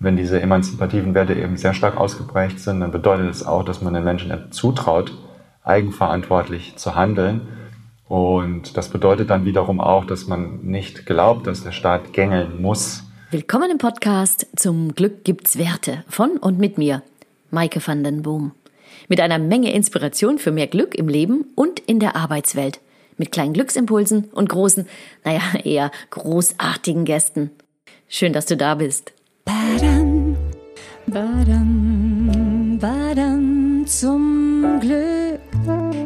Wenn diese emanzipativen Werte eben sehr stark ausgeprägt sind, dann bedeutet es auch, dass man den Menschen zutraut, eigenverantwortlich zu handeln. Und das bedeutet dann wiederum auch, dass man nicht glaubt, dass der Staat gängeln muss. Willkommen im Podcast Zum Glück gibt's Werte von und mit mir, Maike van den Boom. Mit einer Menge Inspiration für mehr Glück im Leben und in der Arbeitswelt. Mit kleinen Glücksimpulsen und großen, naja, eher großartigen Gästen. Schön, dass du da bist. Badam, badam, badam, zum Glück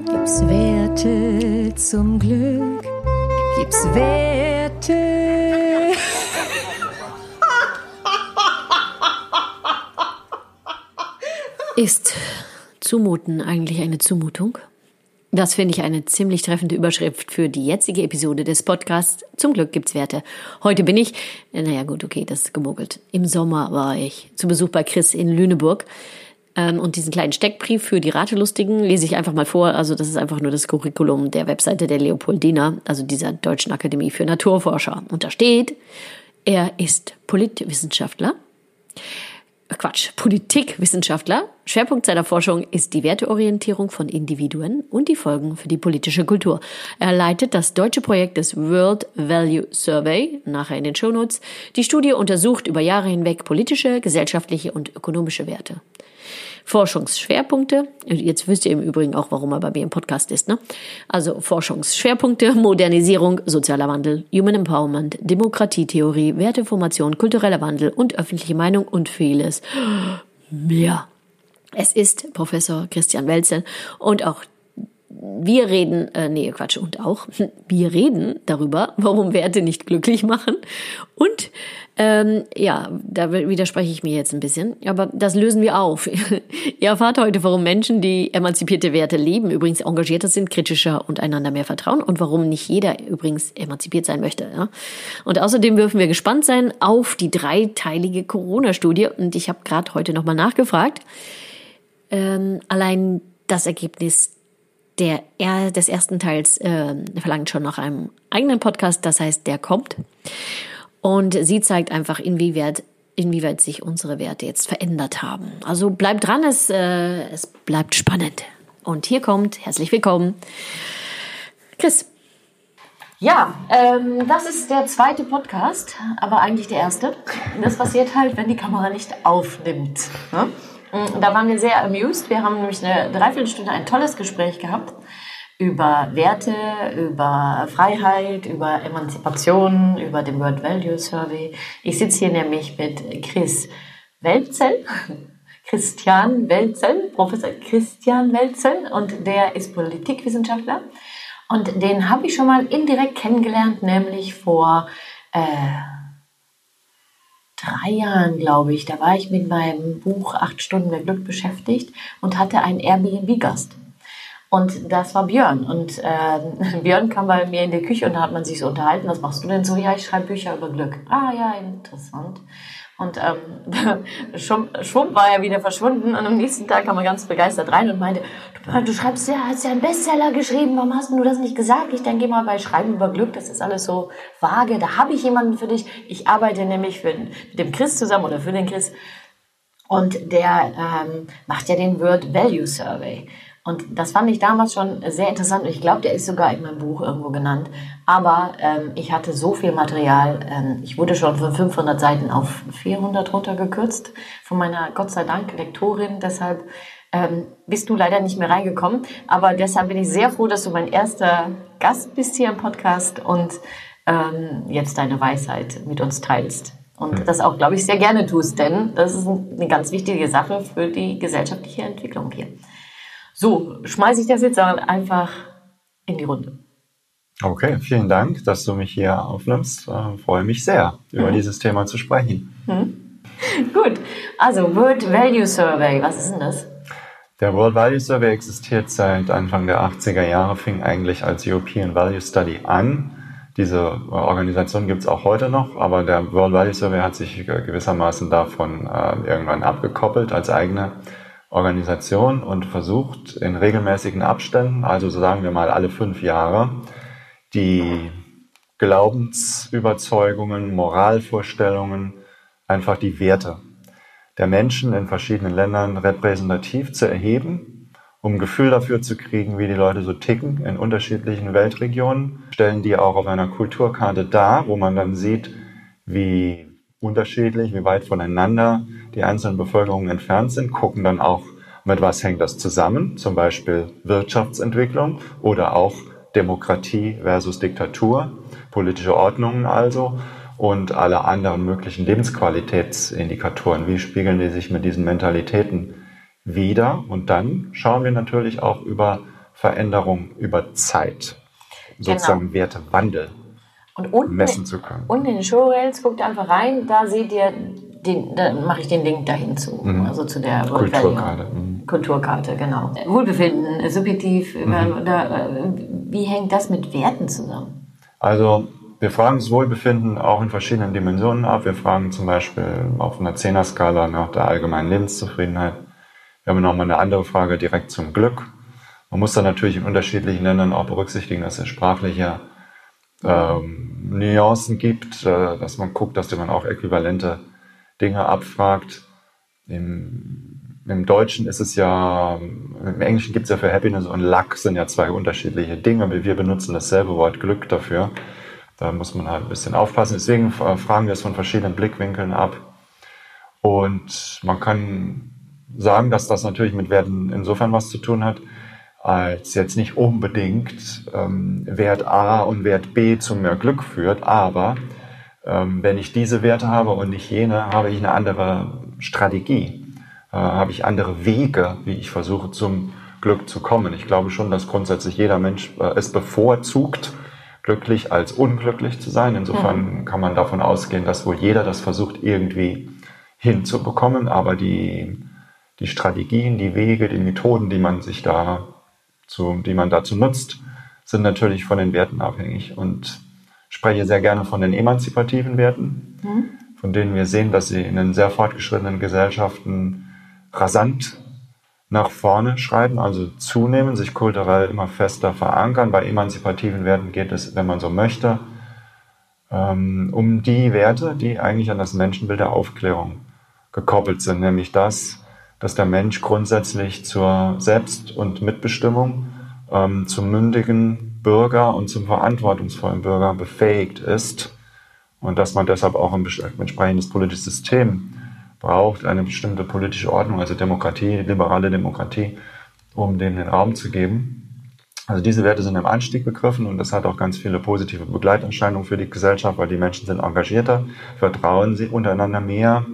gibt's Werte, zum Glück gibt's Werte. Ist Zumuten eigentlich eine Zumutung? Das finde ich eine ziemlich treffende Überschrift für die jetzige Episode des Podcasts. Zum Glück gibt's Werte. Heute bin ich, naja gut, okay, das ist gemogelt. Im Sommer war ich zu Besuch bei Chris in Lüneburg. Ähm, und diesen kleinen Steckbrief für die Ratelustigen lese ich einfach mal vor. Also das ist einfach nur das Curriculum der Webseite der Leopoldina, also dieser Deutschen Akademie für Naturforscher. Und da steht, er ist Politwissenschaftler. Quatsch, Politikwissenschaftler. Schwerpunkt seiner Forschung ist die Werteorientierung von Individuen und die Folgen für die politische Kultur. Er leitet das deutsche Projekt des World Value Survey, nachher in den Shownotes. Die Studie untersucht über Jahre hinweg politische, gesellschaftliche und ökonomische Werte. Forschungsschwerpunkte. Jetzt wisst ihr im Übrigen auch, warum er bei mir im Podcast ist. Ne? Also Forschungsschwerpunkte, Modernisierung, sozialer Wandel, Human Empowerment, Demokratietheorie, Werteformation, kultureller Wandel und öffentliche Meinung und vieles mehr. Es ist Professor Christian Welzel und auch wir reden, äh, nee, Quatsch, und auch, wir reden darüber, warum Werte nicht glücklich machen. Und ähm, ja, da widerspreche ich mir jetzt ein bisschen, aber das lösen wir auf. Ihr erfahrt heute, warum Menschen, die emanzipierte Werte leben, übrigens engagierter sind, kritischer und einander mehr vertrauen und warum nicht jeder übrigens emanzipiert sein möchte. Ja? Und außerdem dürfen wir gespannt sein auf die dreiteilige Corona-Studie. Und ich habe gerade heute nochmal nachgefragt. Ähm, allein das Ergebnis der er, des ersten Teils äh, verlangt schon nach einem eigenen Podcast, das heißt, der kommt. Und sie zeigt einfach, inwieweit, inwieweit sich unsere Werte jetzt verändert haben. Also bleibt dran, es, äh, es bleibt spannend. Und hier kommt, herzlich willkommen, Chris. Ja, ähm, das ist der zweite Podcast, aber eigentlich der erste. Das passiert halt, wenn die Kamera nicht aufnimmt. Ne? Da waren wir sehr amused. Wir haben nämlich eine Dreiviertelstunde ein tolles Gespräch gehabt über Werte, über Freiheit, über Emanzipation, über den World Value Survey. Ich sitze hier nämlich mit Chris Welzel, Christian Welzel, Professor Christian Welzel und der ist Politikwissenschaftler. Und den habe ich schon mal indirekt kennengelernt, nämlich vor äh, drei Jahren, glaube ich, da war ich mit meinem Buch Acht Stunden mehr Glück beschäftigt und hatte einen Airbnb-Gast. Und das war Björn. Und äh, Björn kam bei mir in die Küche und da hat man sich so unterhalten, was machst du denn so? Ja, ich schreibe Bücher über Glück. Ah ja, interessant. Und ähm, schon, schon war er wieder verschwunden und am nächsten Tag kam er ganz begeistert rein und meinte, du, du schreibst ja, hast ja einen Bestseller geschrieben, warum hast du das nicht gesagt? Ich denke mal bei Schreiben über Glück, das ist alles so vage, da habe ich jemanden für dich. Ich arbeite nämlich für, mit dem Chris zusammen oder für den Chris und der ähm, macht ja den Word Value Survey. Und das fand ich damals schon sehr interessant. Ich glaube, der ist sogar in meinem Buch irgendwo genannt. Aber ähm, ich hatte so viel Material. Ähm, ich wurde schon von 500 Seiten auf 400 runtergekürzt von meiner Gott sei Dank Lektorin. Deshalb ähm, bist du leider nicht mehr reingekommen. Aber deshalb bin ich sehr froh, dass du mein erster Gast bist hier im Podcast und ähm, jetzt deine Weisheit mit uns teilst. Und hm. das auch, glaube ich, sehr gerne tust, denn das ist eine ganz wichtige Sache für die gesellschaftliche Entwicklung hier. So, schmeiße ich das jetzt einfach in die Runde. Okay, vielen Dank, dass du mich hier aufnimmst. Ich freue mich sehr, über mhm. dieses Thema zu sprechen. Mhm. Gut, also World Value Survey, was ist denn das? Der World Value Survey existiert seit Anfang der 80er Jahre, fing eigentlich als European Value Study an. Diese Organisation gibt es auch heute noch, aber der World Value Survey hat sich gewissermaßen davon äh, irgendwann abgekoppelt als eigene Organisation und versucht in regelmäßigen Abständen, also so sagen wir mal alle fünf Jahre, die Glaubensüberzeugungen, Moralvorstellungen, einfach die Werte der Menschen in verschiedenen Ländern repräsentativ zu erheben, um ein Gefühl dafür zu kriegen, wie die Leute so ticken in unterschiedlichen Weltregionen, stellen die auch auf einer Kulturkarte dar, wo man dann sieht, wie unterschiedlich, wie weit voneinander die einzelnen Bevölkerungen entfernt sind, gucken dann auch, mit was hängt das zusammen, zum Beispiel Wirtschaftsentwicklung oder auch Demokratie versus Diktatur, politische Ordnungen also und alle anderen möglichen Lebensqualitätsindikatoren. Wie spiegeln die sich mit diesen Mentalitäten wieder? Und dann schauen wir natürlich auch über Veränderung über Zeit, sozusagen genau. Wertewandel und unten, messen zu können. Und in den Showrails guckt einfach rein, da seht ihr, den, da mache ich den Link dahin zu, mhm. also zu der Kulturkarte. Mhm. Kulturkarte, genau. Wohlbefinden, subjektiv, mhm. da, wie hängt das mit Werten zusammen? Also wir fragen das Wohlbefinden auch in verschiedenen Dimensionen ab. Wir fragen zum Beispiel auf einer Zehner-Skala nach der allgemeinen Lebenszufriedenheit. Wir haben nochmal eine andere Frage direkt zum Glück. Man muss dann natürlich in unterschiedlichen Ländern auch berücksichtigen, dass es sprachliche ähm, Nuancen gibt, äh, dass man guckt, dass man auch äquivalente Dinge abfragt. Im, Im, Deutschen ist es ja, im Englischen gibt es ja für Happiness und Luck sind ja zwei unterschiedliche Dinge. Wir benutzen dasselbe Wort Glück dafür. Da muss man halt ein bisschen aufpassen. Deswegen fragen wir es von verschiedenen Blickwinkeln ab. Und man kann sagen, dass das natürlich mit Werten insofern was zu tun hat, als jetzt nicht unbedingt ähm, Wert A und Wert B zu mehr Glück führt, aber ähm, wenn ich diese Werte habe und nicht jene, habe ich eine andere Strategie, äh, habe ich andere Wege, wie ich versuche zum Glück zu kommen. Ich glaube schon, dass grundsätzlich jeder Mensch äh, es bevorzugt, glücklich als unglücklich zu sein. Insofern mhm. kann man davon ausgehen, dass wohl jeder das versucht irgendwie hinzubekommen, aber die, die Strategien, die Wege, die Methoden, die man sich da zu, die man dazu nutzt, sind natürlich von den Werten abhängig. Und spreche sehr gerne von den emanzipativen Werten, mhm. von denen wir sehen, dass sie in den sehr fortgeschrittenen Gesellschaften rasant nach vorne schreiten, also zunehmen, sich kulturell immer fester verankern. Bei emanzipativen Werten geht es, wenn man so möchte, ähm, um die Werte, die eigentlich an das Menschenbild der Aufklärung gekoppelt sind, nämlich das, dass der Mensch grundsätzlich zur Selbst- und Mitbestimmung, ähm, zum mündigen Bürger und zum verantwortungsvollen Bürger befähigt ist und dass man deshalb auch ein entsprechendes politisches System braucht, eine bestimmte politische Ordnung, also Demokratie, liberale Demokratie, um dem den Raum zu geben. Also diese Werte sind im Anstieg begriffen und das hat auch ganz viele positive Begleiterscheinungen für die Gesellschaft, weil die Menschen sind engagierter, vertrauen sie untereinander mehr,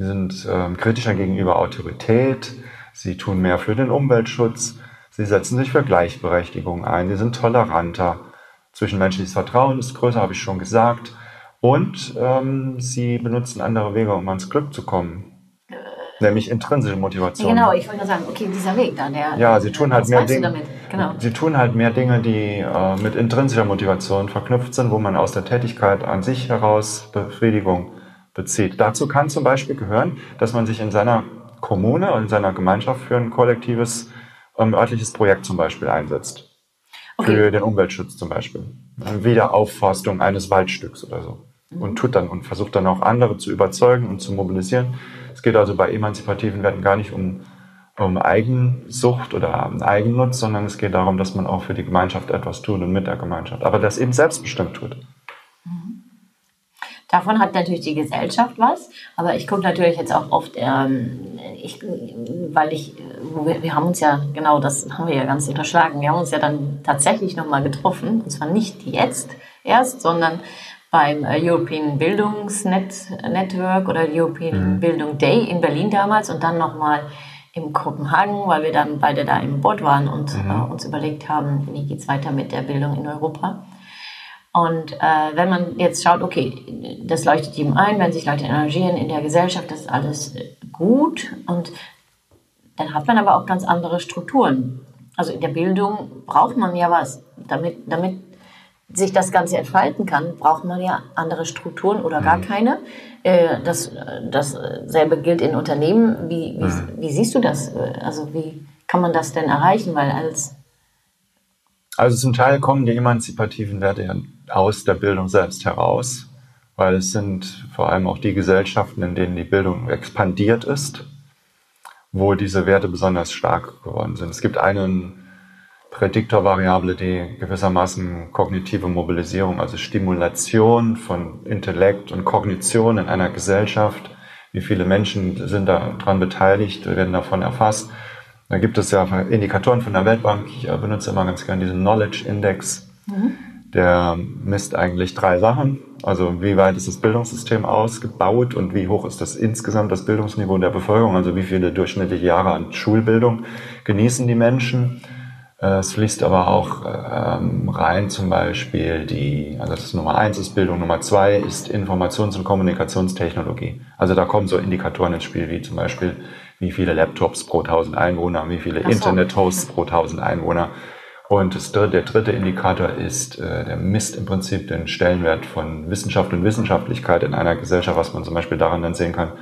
sie sind äh, kritischer gegenüber Autorität, sie tun mehr für den Umweltschutz, Sie setzen sich für Gleichberechtigung ein. Sie sind toleranter. Zwischenmenschliches Vertrauen ist größer, habe ich schon gesagt. Und ähm, sie benutzen andere Wege, um ans Glück zu kommen. Nämlich intrinsische Motivation. Genau, ich wollte sagen, okay, dieser Weg da, der. Ja, sie tun halt mehr Dinge. Genau. Sie tun halt mehr Dinge, die äh, mit intrinsischer Motivation verknüpft sind, wo man aus der Tätigkeit an sich heraus Befriedigung bezieht. Dazu kann zum Beispiel gehören, dass man sich in seiner Kommune und in seiner Gemeinschaft für ein kollektives ein örtliches Projekt zum Beispiel einsetzt. Okay. Für den Umweltschutz zum Beispiel. Wiederaufforstung eines Waldstücks oder so. Mhm. Und tut dann und versucht dann auch andere zu überzeugen und zu mobilisieren. Es geht also bei emanzipativen Werten gar nicht um, um Eigensucht oder Eigennutz, sondern es geht darum, dass man auch für die Gemeinschaft etwas tut und mit der Gemeinschaft. Aber das eben selbstbestimmt tut. Davon hat natürlich die Gesellschaft was, aber ich gucke natürlich jetzt auch oft, ähm, ich, weil ich, wir, wir, haben uns ja, genau das haben wir ja ganz unterschlagen, wir haben uns ja dann tatsächlich nochmal getroffen, und zwar nicht jetzt erst, sondern beim äh, European Bildungsnetwork oder European mhm. Bildung Day in Berlin damals und dann nochmal in Kopenhagen, weil wir dann beide da im Boot waren und mhm. äh, uns überlegt haben, wie geht's weiter mit der Bildung in Europa. Und äh, wenn man jetzt schaut, okay, das leuchtet ihm ein, wenn sich Leute engagieren in der Gesellschaft, das ist alles äh, gut. Und dann hat man aber auch ganz andere Strukturen. Also in der Bildung braucht man ja was. Damit, damit sich das Ganze entfalten kann, braucht man ja andere Strukturen oder gar mhm. keine. Äh, das, dasselbe gilt in Unternehmen. Wie, wie, mhm. wie siehst du das? Also wie kann man das denn erreichen? Weil als also zum Teil kommen die emanzipativen Werte aus der Bildung selbst heraus. weil es sind vor allem auch die Gesellschaften, in denen die Bildung expandiert ist, wo diese Werte besonders stark geworden sind. Es gibt einen Prädiktorvariable, die gewissermaßen kognitive Mobilisierung, also Stimulation von Intellekt und Kognition in einer Gesellschaft, wie viele Menschen sind daran beteiligt, werden davon erfasst. Da gibt es ja Indikatoren von der Weltbank. Ich benutze immer ganz gerne diesen Knowledge Index. Mhm. Der misst eigentlich drei Sachen. Also wie weit ist das Bildungssystem ausgebaut und wie hoch ist das insgesamt das Bildungsniveau der Bevölkerung? Also wie viele durchschnittliche Jahre an Schulbildung genießen die Menschen? Äh, es fließt aber auch ähm, rein zum Beispiel die, also das ist Nummer eins ist Bildung, Nummer zwei ist Informations- und Kommunikationstechnologie. Also da kommen so Indikatoren ins Spiel, wie zum Beispiel, wie viele Laptops pro tausend Einwohner, wie viele so. Internet-Hosts pro tausend Einwohner. Und das der dritte Indikator ist, äh, der misst im Prinzip den Stellenwert von Wissenschaft und Wissenschaftlichkeit in einer Gesellschaft, was man zum Beispiel daran dann sehen kann,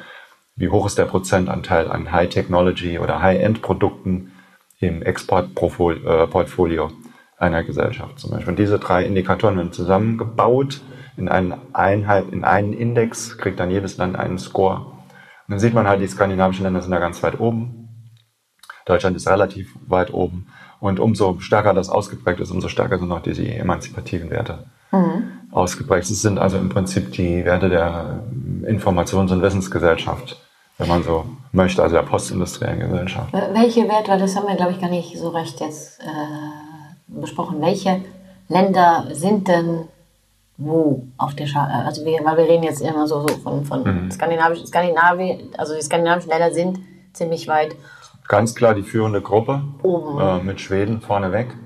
wie hoch ist der Prozentanteil an High-Technology oder High-End-Produkten im Exportportfolio einer Gesellschaft zum Beispiel. Und diese drei Indikatoren werden zusammengebaut in einen, Einheit, in einen Index, kriegt dann jedes Land einen Score. Und dann sieht man halt, die skandinavischen Länder sind da ganz weit oben. Deutschland ist relativ weit oben. Und umso stärker das ausgeprägt ist, umso stärker sind auch diese emanzipativen Werte mhm. ausgeprägt. Es sind also im Prinzip die Werte der Informations- und Wissensgesellschaft wenn man so möchte, also der postindustriellen Gesellschaft. Welche Werte, das haben wir, glaube ich, gar nicht so recht jetzt äh, besprochen, welche Länder sind denn wo auf der Schale? Also wir, weil wir reden jetzt immer so, so von, von mhm. skandinavischen, Skandinavien, also die skandinavischen Länder sind ziemlich weit. Ganz klar die führende Gruppe oben äh, mit Schweden vorneweg.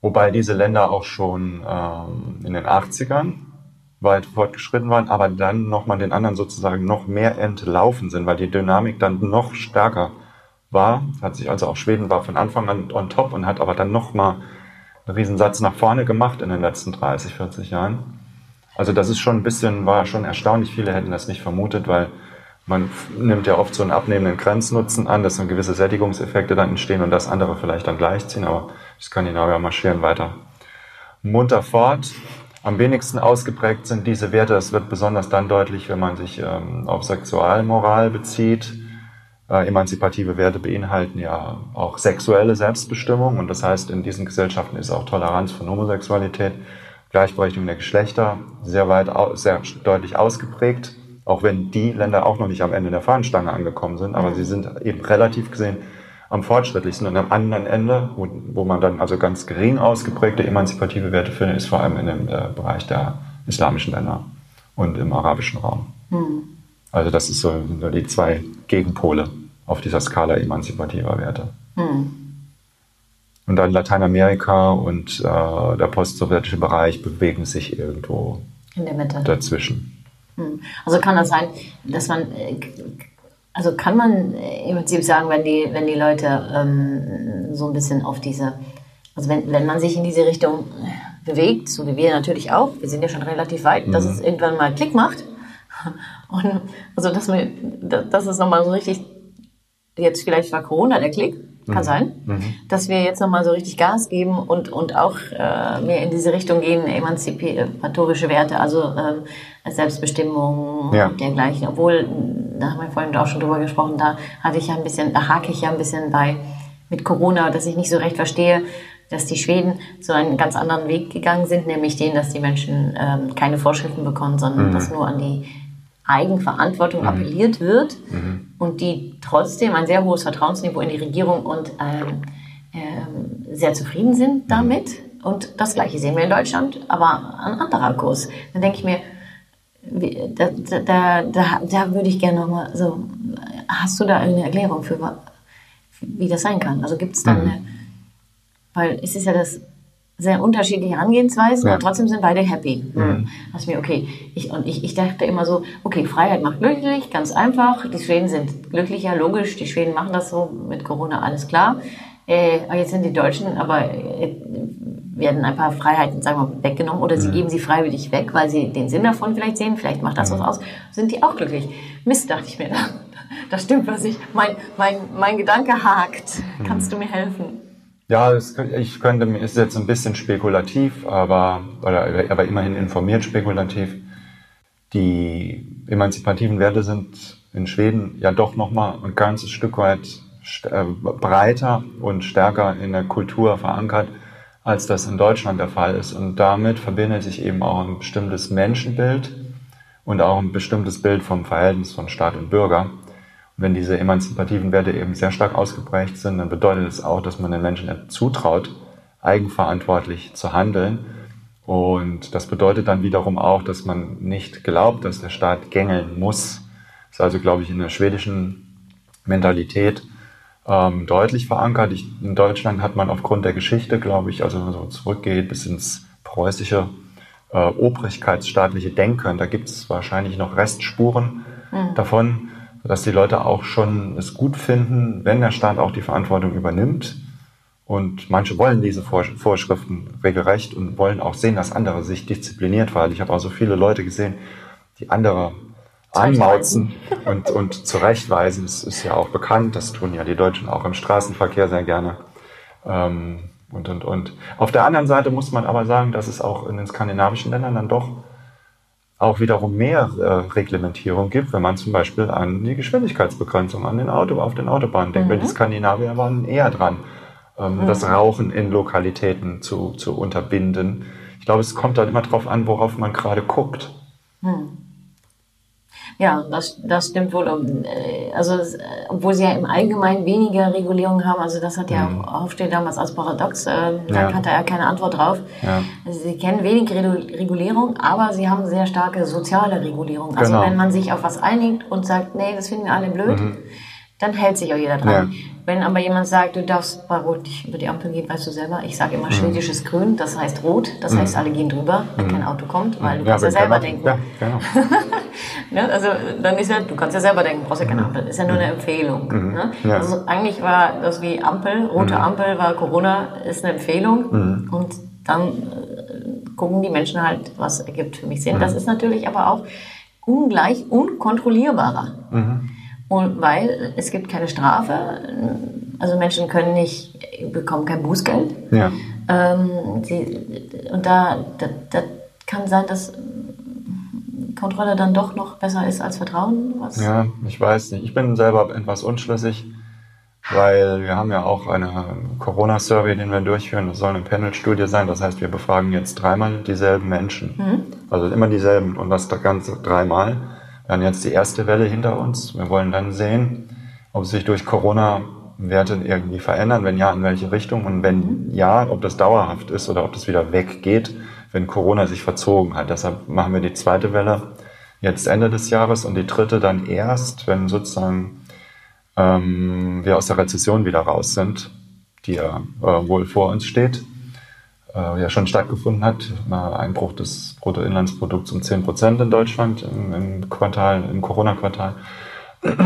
Wobei diese Länder auch schon ähm, in den 80ern weit fortgeschritten waren, aber dann nochmal den anderen sozusagen noch mehr entlaufen sind, weil die Dynamik dann noch stärker war. Hat sich also auch Schweden war von Anfang an on top und hat aber dann nochmal einen Riesensatz nach vorne gemacht in den letzten 30, 40 Jahren. Also das ist schon ein bisschen, war schon erstaunlich. Viele hätten das nicht vermutet, weil man nimmt ja oft so einen abnehmenden Grenznutzen an, dass dann gewisse Sättigungseffekte dann entstehen und das andere vielleicht dann gleichziehen, aber die Skandinavier marschieren weiter munter fort. Am wenigsten ausgeprägt sind diese Werte. Das wird besonders dann deutlich, wenn man sich ähm, auf Sexualmoral bezieht. Äh, emanzipative Werte beinhalten ja auch sexuelle Selbstbestimmung und das heißt, in diesen Gesellschaften ist auch Toleranz von Homosexualität, Gleichberechtigung der Geschlechter sehr weit, sehr deutlich ausgeprägt, auch wenn die Länder auch noch nicht am Ende der Fahnenstange angekommen sind, aber sie sind eben relativ gesehen am fortschrittlichsten. Und am anderen Ende, wo, wo man dann also ganz gering ausgeprägte emanzipative Werte findet, ist vor allem in dem äh, Bereich der islamischen Länder und im arabischen Raum. Mhm. Also das ist so, so die zwei Gegenpole auf dieser Skala emanzipativer Werte. Mhm. Und dann Lateinamerika und äh, der postsowjetische Bereich bewegen sich irgendwo in der Mitte dazwischen. Hm. Also kann das sein, dass man äh, also kann man im Prinzip sagen, wenn die, wenn die Leute ähm, so ein bisschen auf diese, also wenn, wenn man sich in diese Richtung bewegt, so wie wir natürlich auch, wir sind ja schon relativ weit, mhm. dass es irgendwann mal Klick macht. Und also dass, wir, dass es nochmal so richtig, jetzt vielleicht war Corona der Klick, kann mhm. sein, mhm. dass wir jetzt nochmal so richtig Gas geben und, und auch äh, mehr in diese Richtung gehen, emanzipatorische Werte, also ähm, Selbstbestimmung ja. und dergleichen. Obwohl, da haben wir vorhin auch schon drüber gesprochen, da hatte ich ja ein bisschen, da hake ich ja ein bisschen bei mit Corona, dass ich nicht so recht verstehe, dass die Schweden so einen ganz anderen Weg gegangen sind, nämlich den, dass die Menschen ähm, keine Vorschriften bekommen, sondern mhm. dass nur an die Eigenverantwortung mhm. appelliert wird mhm. und die trotzdem ein sehr hohes Vertrauensniveau in die Regierung und ähm, ähm, sehr zufrieden sind mhm. damit. Und das Gleiche sehen wir in Deutschland, aber ein anderer Kurs. Dann denke ich mir, da, da, da, da würde ich gerne nochmal so, hast du da eine Erklärung für, wie das sein kann? Also gibt es dann, mhm. eine, weil es ist ja das sehr unterschiedliche Herangehensweisen ja. und trotzdem sind beide happy. Mhm. Also mir, okay, ich, und ich, ich dachte immer so, okay, Freiheit macht glücklich, ganz einfach. Die Schweden sind glücklicher, logisch, die Schweden machen das so mit Corona, alles klar. Äh, jetzt sind die Deutschen, aber äh, werden ein paar Freiheiten, sagen wir mal, weggenommen oder sie mhm. geben sie freiwillig weg, weil sie den Sinn davon vielleicht sehen, vielleicht macht das mhm. was aus, sind die auch glücklich. Mist, dachte ich mir da. Das stimmt, was ich, mein, mein, mein Gedanke hakt. Kannst du mir helfen? Ja, es, ich könnte, ist jetzt ein bisschen spekulativ, aber, oder, aber immerhin informiert spekulativ. die emanzipativen Werte sind in Schweden ja doch nochmal ein ganzes Stück weit äh, breiter und stärker in der Kultur verankert, als das in Deutschland der Fall ist. Und damit verbindet sich eben auch ein bestimmtes Menschenbild und auch ein bestimmtes Bild vom Verhältnis von Staat und Bürger. Wenn diese emanzipativen Werte eben sehr stark ausgeprägt sind, dann bedeutet es auch, dass man den Menschen zutraut, eigenverantwortlich zu handeln. Und das bedeutet dann wiederum auch, dass man nicht glaubt, dass der Staat gängeln muss. Das ist also, glaube ich, in der schwedischen Mentalität ähm, deutlich verankert. Ich, in Deutschland hat man aufgrund der Geschichte, glaube ich, also wenn man so zurückgeht bis ins preußische äh, obrigkeitsstaatliche Denken, da gibt es wahrscheinlich noch Restspuren mhm. davon, dass die Leute auch schon es gut finden, wenn der Staat auch die Verantwortung übernimmt und manche wollen diese Vorschriften regelrecht und wollen auch sehen, dass andere sich diszipliniert verhalten. Ich habe auch so viele Leute gesehen, die andere anmauzen und, und zurechtweisen. Das ist ja auch bekannt. Das tun ja die Deutschen auch im Straßenverkehr sehr gerne. Ähm, und, und, und. Auf der anderen Seite muss man aber sagen, dass es auch in den skandinavischen Ländern dann doch auch wiederum mehr äh, Reglementierung gibt, wenn man zum Beispiel an die Geschwindigkeitsbegrenzung an den Auto, auf den Autobahnen denkt. Mhm. Die Skandinavier waren eher dran ähm, mhm. das Rauchen in Lokalitäten zu, zu unterbinden. Ich glaube, es kommt dann immer darauf an, worauf man gerade guckt. Mhm. Ja, das, das stimmt wohl. Äh, also, äh, obwohl sie ja im Allgemeinen weniger Regulierung haben, also das hat ja mhm. Aufsteht damals als Paradox, äh, da ja. hatte er keine Antwort drauf. Ja. Also sie kennen wenig Regulierung, aber sie haben sehr starke soziale Regulierung. Also genau. wenn man sich auf was einigt und sagt, nee, das finden wir alle blöd, mhm dann hält sich auch jeder dran. Ja. Wenn aber jemand sagt, du darfst bei Rot nicht über die Ampel gehen, weißt du selber, ich sage immer mhm. schwedisches Grün, das heißt Rot, das mhm. heißt alle gehen drüber, wenn mhm. kein Auto kommt, weil du ja, kannst ja selber denken. Ja, genau. ne? Also dann ist ja, du kannst ja selber denken, brauchst ja keine mhm. Ampel, ist ja nur eine Empfehlung. Mhm. Ne? Ja. Also eigentlich war das wie Ampel, rote mhm. Ampel war Corona, ist eine Empfehlung und dann äh, gucken die Menschen halt, was ergibt für mich Sinn. Das ist natürlich aber auch ungleich unkontrollierbarer. Und weil es gibt keine Strafe, also Menschen können nicht, bekommen kein Bußgeld. Ja. Ähm, sie, und da, da, da, kann sein, dass Kontrolle dann doch noch besser ist als Vertrauen. Was? Ja, ich weiß nicht. Ich bin selber etwas unschlüssig, weil wir haben ja auch eine Corona-Survey, den wir durchführen. Das soll eine Panel-Studie sein. Das heißt, wir befragen jetzt dreimal dieselben Menschen. Mhm. Also immer dieselben und das Ganze dreimal. Wir haben jetzt die erste Welle hinter uns. Wir wollen dann sehen, ob sich durch Corona Werte irgendwie verändern. Wenn ja, in welche Richtung? Und wenn ja, ob das dauerhaft ist oder ob das wieder weggeht, wenn Corona sich verzogen hat. Deshalb machen wir die zweite Welle jetzt Ende des Jahres und die dritte dann erst, wenn sozusagen ähm, wir aus der Rezession wieder raus sind, die ja äh, wohl vor uns steht äh, ja schon stattgefunden hat. Einbruch des Bruttoinlandsprodukts um 10 Prozent in Deutschland im, im Quartal, im Corona-Quartal.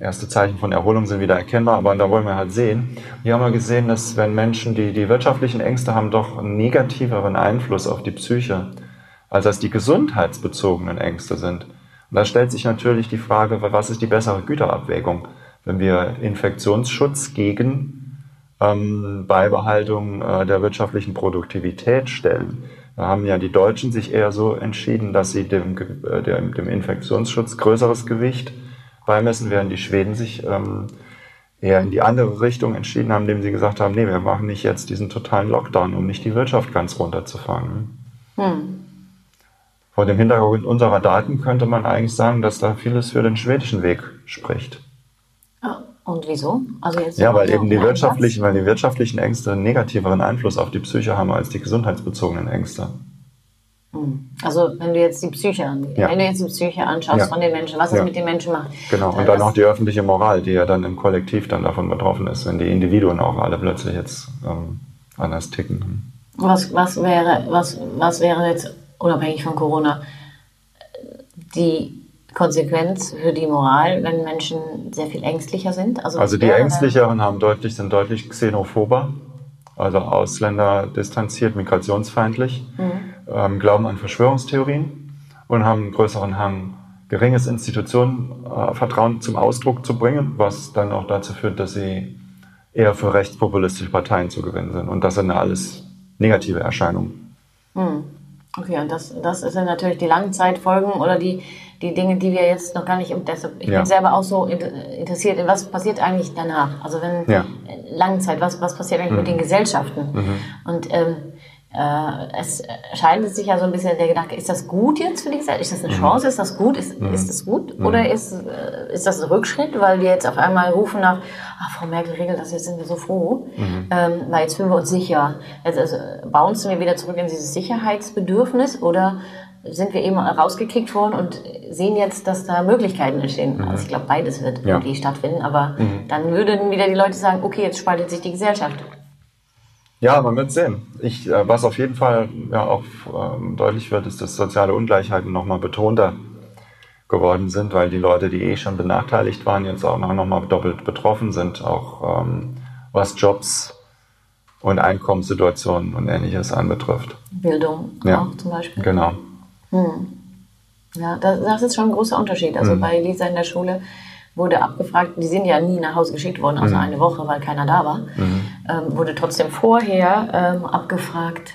Erste Zeichen von Erholung sind wieder erkennbar, aber da wollen wir halt sehen. Hier haben wir gesehen, dass wenn Menschen, die die wirtschaftlichen Ängste haben, doch einen negativeren Einfluss auf die Psyche, als das die gesundheitsbezogenen Ängste sind. Und da stellt sich natürlich die Frage, was ist die bessere Güterabwägung? Wenn wir Infektionsschutz gegen ähm, Beibehaltung äh, der wirtschaftlichen Produktivität stellen. Da haben ja die Deutschen sich eher so entschieden, dass sie dem, äh, dem, dem Infektionsschutz größeres Gewicht beimessen, während die Schweden sich ähm, eher in die andere Richtung entschieden haben, indem sie gesagt haben, nee, wir machen nicht jetzt diesen totalen Lockdown, um nicht die Wirtschaft ganz runterzufahren. Hm. Vor dem Hintergrund unserer Daten könnte man eigentlich sagen, dass da vieles für den schwedischen Weg spricht. Und wieso? Also jetzt ja, weil eben die wirtschaftlichen, weil die wirtschaftlichen Ängste einen negativeren Einfluss auf die Psyche haben als die gesundheitsbezogenen Ängste. Hm. Also wenn du jetzt die Psyche ja. wenn du jetzt die Psyche anschaust ja. von den Menschen, was es ja. mit den Menschen macht. Genau, und dann auch die öffentliche Moral, die ja dann im Kollektiv dann davon betroffen ist, wenn die Individuen auch alle plötzlich jetzt ähm, anders ticken. Was, was, wäre, was, was wäre jetzt, unabhängig von Corona, die Konsequenz für die Moral, wenn Menschen sehr viel ängstlicher sind? Also, also die Ängstlicheren haben deutlich, sind deutlich xenophober, also Ausländer distanziert, migrationsfeindlich, mhm. ähm, glauben an Verschwörungstheorien und haben einen größeren Hang, geringes Institutionenvertrauen äh, zum Ausdruck zu bringen, was dann auch dazu führt, dass sie eher für rechtspopulistische Parteien zu gewinnen sind. Und das sind alles negative Erscheinungen. Mhm. Okay, und das, das sind natürlich die Langzeitfolgen oder die, die Dinge, die wir jetzt noch gar nicht, deshalb, ich ja. bin selber auch so interessiert, in was passiert eigentlich danach? Also wenn ja. Langzeit, was, was passiert eigentlich mhm. mit den Gesellschaften? Mhm. Und ähm, äh, es scheint sich ja so ein bisschen der Gedanke, ist das gut jetzt für die Gesellschaft? Ist das eine mhm. Chance? Ist das gut? Ist, mhm. ist das gut? Mhm. Oder ist, äh, ist das ein Rückschritt, weil wir jetzt auf einmal rufen nach, ach, Frau Merkel regelt das, jetzt sind wir so froh, mhm. ähm, weil jetzt fühlen wir uns sicher. Also, also bouncen wir wieder zurück in dieses Sicherheitsbedürfnis oder sind wir eben rausgekickt worden und sehen jetzt, dass da Möglichkeiten entstehen. Mhm. Also ich glaube, beides wird ja. irgendwie stattfinden, aber mhm. dann würden wieder die Leute sagen, okay, jetzt spaltet sich die Gesellschaft. Ja, man wird sehen. Ich, äh, was auf jeden Fall ja auch ähm, deutlich wird, ist, dass soziale Ungleichheiten nochmal betonter geworden sind, weil die Leute, die eh schon benachteiligt waren, jetzt auch nochmal doppelt betroffen sind, auch ähm, was Jobs und Einkommenssituationen und ähnliches anbetrifft. Bildung ja. auch zum Beispiel. Genau. Hm. Ja, das, das, ist schon ein großer Unterschied. Also hm. bei Lisa in der Schule wurde abgefragt, die sind ja nie nach Hause geschickt worden, außer mhm. eine Woche, weil keiner da war, mhm. ähm, wurde trotzdem vorher ähm, abgefragt,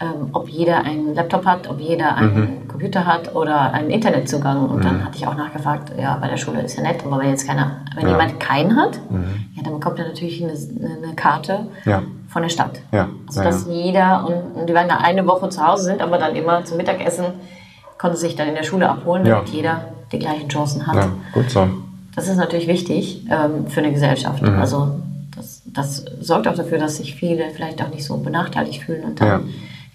ähm, ob jeder einen Laptop hat, ob jeder einen mhm. Computer hat oder einen Internetzugang. Und dann mhm. hatte ich auch nachgefragt, ja, bei der Schule ist ja nett, aber wenn jetzt keiner, wenn ja. jemand keinen hat, mhm. ja, dann bekommt er natürlich eine, eine Karte ja. von der Stadt. Ja. Also dass jeder, und, und die werden da eine Woche zu Hause sind, aber dann immer zum Mittagessen, konnte sich dann in der Schule abholen, damit jeder die gleichen Chancen hat. Ja, gut so. Das ist natürlich wichtig ähm, für eine Gesellschaft. Mhm. Also das, das, sorgt auch dafür, dass sich viele vielleicht auch nicht so benachteiligt fühlen und dann ja.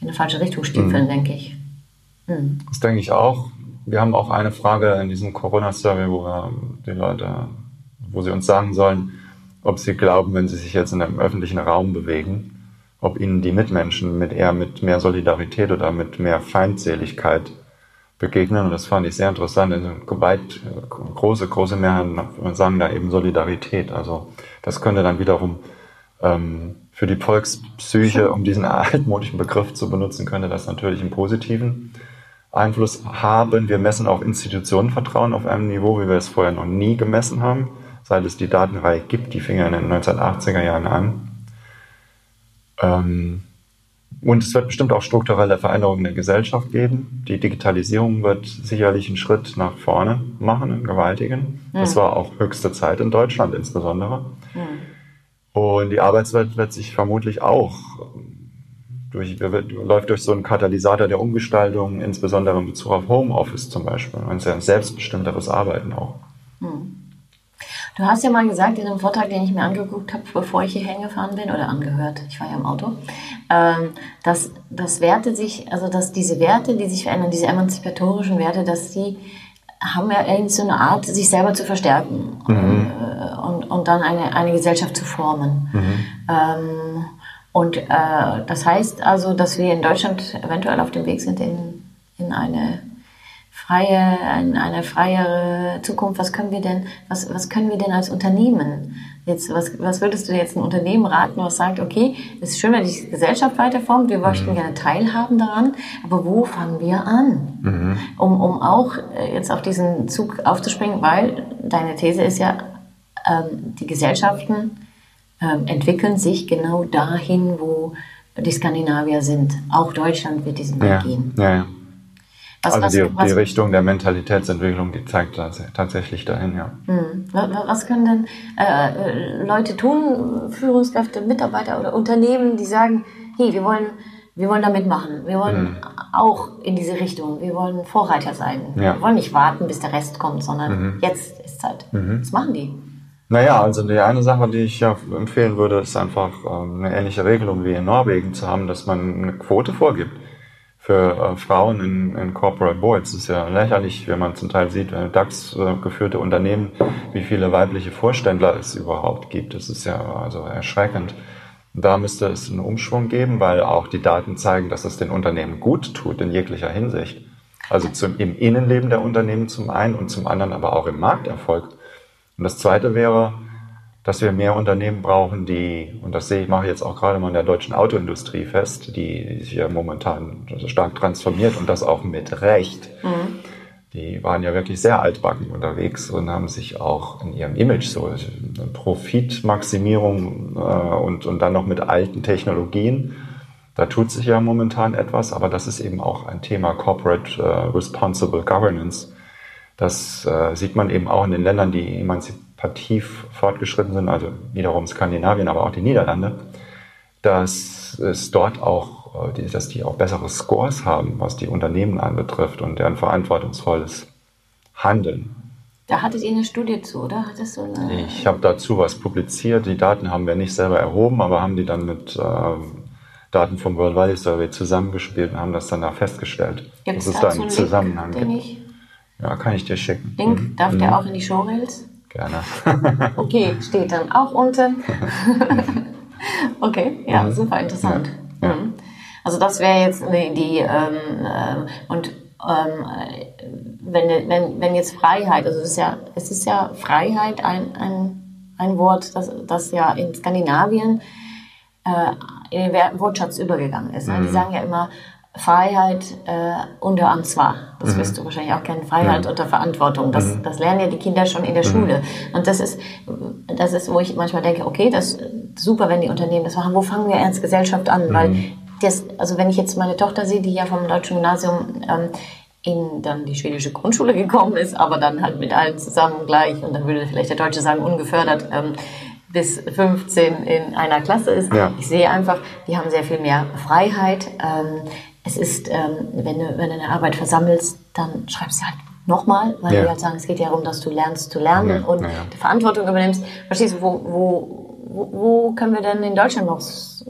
in eine falsche Richtung stiefeln, mhm. denke ich. Mhm. Das denke ich auch. Wir haben auch eine Frage in diesem Corona-Survey, wo wir die Leute, wo sie uns sagen sollen, ob sie glauben, wenn sie sich jetzt in einem öffentlichen Raum bewegen, ob ihnen die Mitmenschen mit eher mit mehr Solidarität oder mit mehr Feindseligkeit begegnen. Und das fand ich sehr interessant. Also weit, große, große Mehrheiten sagen da eben Solidarität. Also das könnte dann wiederum ähm, für die Volkspsyche, um diesen altmodischen Begriff zu benutzen, könnte das natürlich einen positiven Einfluss haben. Wir messen auch Institutionenvertrauen auf einem Niveau, wie wir es vorher noch nie gemessen haben, seit es die Datenreihe gibt. Die fing ja in den 1980er Jahren an. Ähm, und es wird bestimmt auch strukturelle Veränderungen in der Gesellschaft geben. Die Digitalisierung wird sicherlich einen Schritt nach vorne machen, einen gewaltigen. Mhm. Das war auch höchste Zeit in Deutschland insbesondere. Mhm. Und die Arbeitswelt wird sich vermutlich auch durch, läuft durch so einen Katalysator der Umgestaltung, insbesondere in Bezug auf Homeoffice zum Beispiel. Ein sehr selbstbestimmteres Arbeiten auch. Mhm. Du hast ja mal gesagt in einem Vortrag, den ich mir angeguckt habe, bevor ich hierher gefahren bin oder angehört, ich war ja im Auto, ähm, dass, dass Werte sich, also dass diese Werte, die sich verändern, diese emanzipatorischen Werte, dass die haben ja irgendwie so eine Art, sich selber zu verstärken mhm. Äh, und, und dann eine, eine Gesellschaft zu formen. Mhm. Ähm, und äh, das heißt also, dass wir in Deutschland eventuell auf dem Weg sind in, in eine freie, eine freiere Zukunft. Was können wir denn, was, was können wir denn als Unternehmen jetzt, was, was würdest du jetzt ein Unternehmen raten, was sagt, okay, es ist schön, wenn die Gesellschaft weiterformt, wir möchten mhm. gerne teilhaben daran, aber wo fangen wir an? Mhm. Um, um auch äh, jetzt auf diesen Zug aufzuspringen, weil deine These ist ja, ähm, die Gesellschaften ähm, entwickeln sich genau dahin, wo die Skandinavier sind. Auch Deutschland wird diesen Weg ja. gehen. Ja, ja. Was, also was, die, was, die, Richtung der Mentalitätsentwicklung, die zeigt tatsächlich dahin, ja. Hm. Was können denn äh, Leute tun, Führungskräfte, Mitarbeiter oder Unternehmen, die sagen, hey, wir wollen, wir wollen da mitmachen, wir wollen mhm. auch in diese Richtung, wir wollen Vorreiter sein. Ja. Wir wollen nicht warten, bis der Rest kommt, sondern mhm. jetzt ist Zeit. Mhm. Was machen die? Naja, also die eine Sache, die ich ja empfehlen würde, ist einfach ähm, eine ähnliche Regelung wie in Norwegen zu haben, dass man eine Quote vorgibt für äh, Frauen in, in Corporate Boards. Es ist ja lächerlich, wenn man zum Teil sieht, wenn DAX-geführte Unternehmen, wie viele weibliche Vorständler es überhaupt gibt. Das ist ja also erschreckend. Da müsste es einen Umschwung geben, weil auch die Daten zeigen, dass es den Unternehmen gut tut in jeglicher Hinsicht. Also zum, im Innenleben der Unternehmen zum einen und zum anderen aber auch im Markterfolg. Und das Zweite wäre, dass wir mehr Unternehmen brauchen, die, und das sehe ich, mache ich jetzt auch gerade mal in der deutschen Autoindustrie fest, die sich ja momentan stark transformiert und das auch mit Recht. Mhm. Die waren ja wirklich sehr altbacken unterwegs und haben sich auch in ihrem Image so Profitmaximierung äh, und, und dann noch mit alten Technologien Da tut sich ja momentan etwas, aber das ist eben auch ein Thema Corporate uh, Responsible Governance. Das uh, sieht man eben auch in den Ländern, die emanzipativ fortgeschritten sind, also wiederum Skandinavien, aber auch die Niederlande, dass es dort auch, uh, dass die auch bessere Scores haben, was die Unternehmen anbetrifft und deren verantwortungsvolles Handeln. Da hattet ihr eine Studie zu, oder? Hattest du eine ich habe dazu was publiziert. Die Daten haben wir nicht selber erhoben, aber haben die dann mit ähm, Daten vom World Value Survey zusammengespielt und haben das dann da festgestellt. Gibt es dass da da einen Zusammenhang den gibt. Ja, kann ich dir schicken. Link, Mhm. darf Mhm. der auch in die Showreels? Gerne. Okay, steht dann auch unten. okay, ja, Mhm. super interessant. Ja, ja. Mhm. Also das wäre jetzt die, ähm, ähm, und ähm, äh, wenn, wenn, wenn jetzt Freiheit, also es ist ja, es ist ja Freiheit ein, ein, ein Wort, das, das ja in Skandinavien äh, in den Wortschatz übergegangen ist. ne? Die sagen ja immer Freiheit äh, unter Ansvar. Das wirst du wahrscheinlich auch kennen. Freiheit unter Verantwortung. Das, das lernen ja die Kinder schon in der Schule. Und das ist, das ist, wo ich manchmal denke, okay, das ist super, wenn die Unternehmen das machen. Wo fangen wir ernst Gesellschaft an? Weil das, also wenn ich jetzt meine Tochter sehe, die ja vom deutschen Gymnasium ähm, in dann die schwedische Grundschule gekommen ist, aber dann halt mit allen zusammen gleich und dann würde vielleicht der Deutsche sagen ungefördert ähm, bis 15 in einer Klasse ist. Ja. Ich sehe einfach, die haben sehr viel mehr Freiheit. Ähm, es ist, ähm, wenn, du, wenn du eine Arbeit versammelst, dann schreibst du halt nochmal, weil Ja. die halt sagen, es geht ja darum, dass du lernst zu lernen Ja, und ja, die Verantwortung übernimmst. Verstehst du, wo, wo, wo, wo können wir denn in Deutschland noch,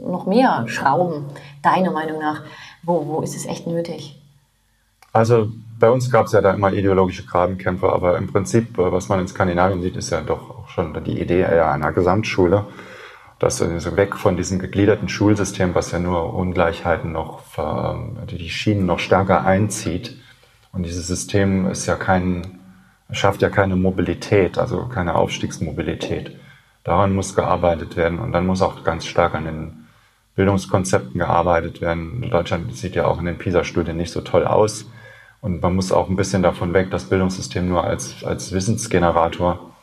noch mehr schrauben, deiner Meinung nach? Wo, wo ist es echt nötig? Also bei uns gab es ja da immer ideologische Grabenkämpfe, aber im Prinzip, äh, was man in Skandinavien sieht, ist ja doch auch schon die Idee einer Gesamtschule. Dass wir so weg von diesem gegliederten Schulsystem, was ja nur Ungleichheiten noch, also die Schienen noch stärker einzieht. Und dieses System ist ja kein, schafft ja keine Mobilität, also keine Aufstiegsmobilität. Daran muss gearbeitet werden und dann muss auch ganz stark an den Bildungskonzepten gearbeitet werden. Deutschland sieht ja auch in den PISA-Studien nicht so toll aus. Und man muss auch ein bisschen davon weg, das Bildungssystem nur als, als Wissensgenerator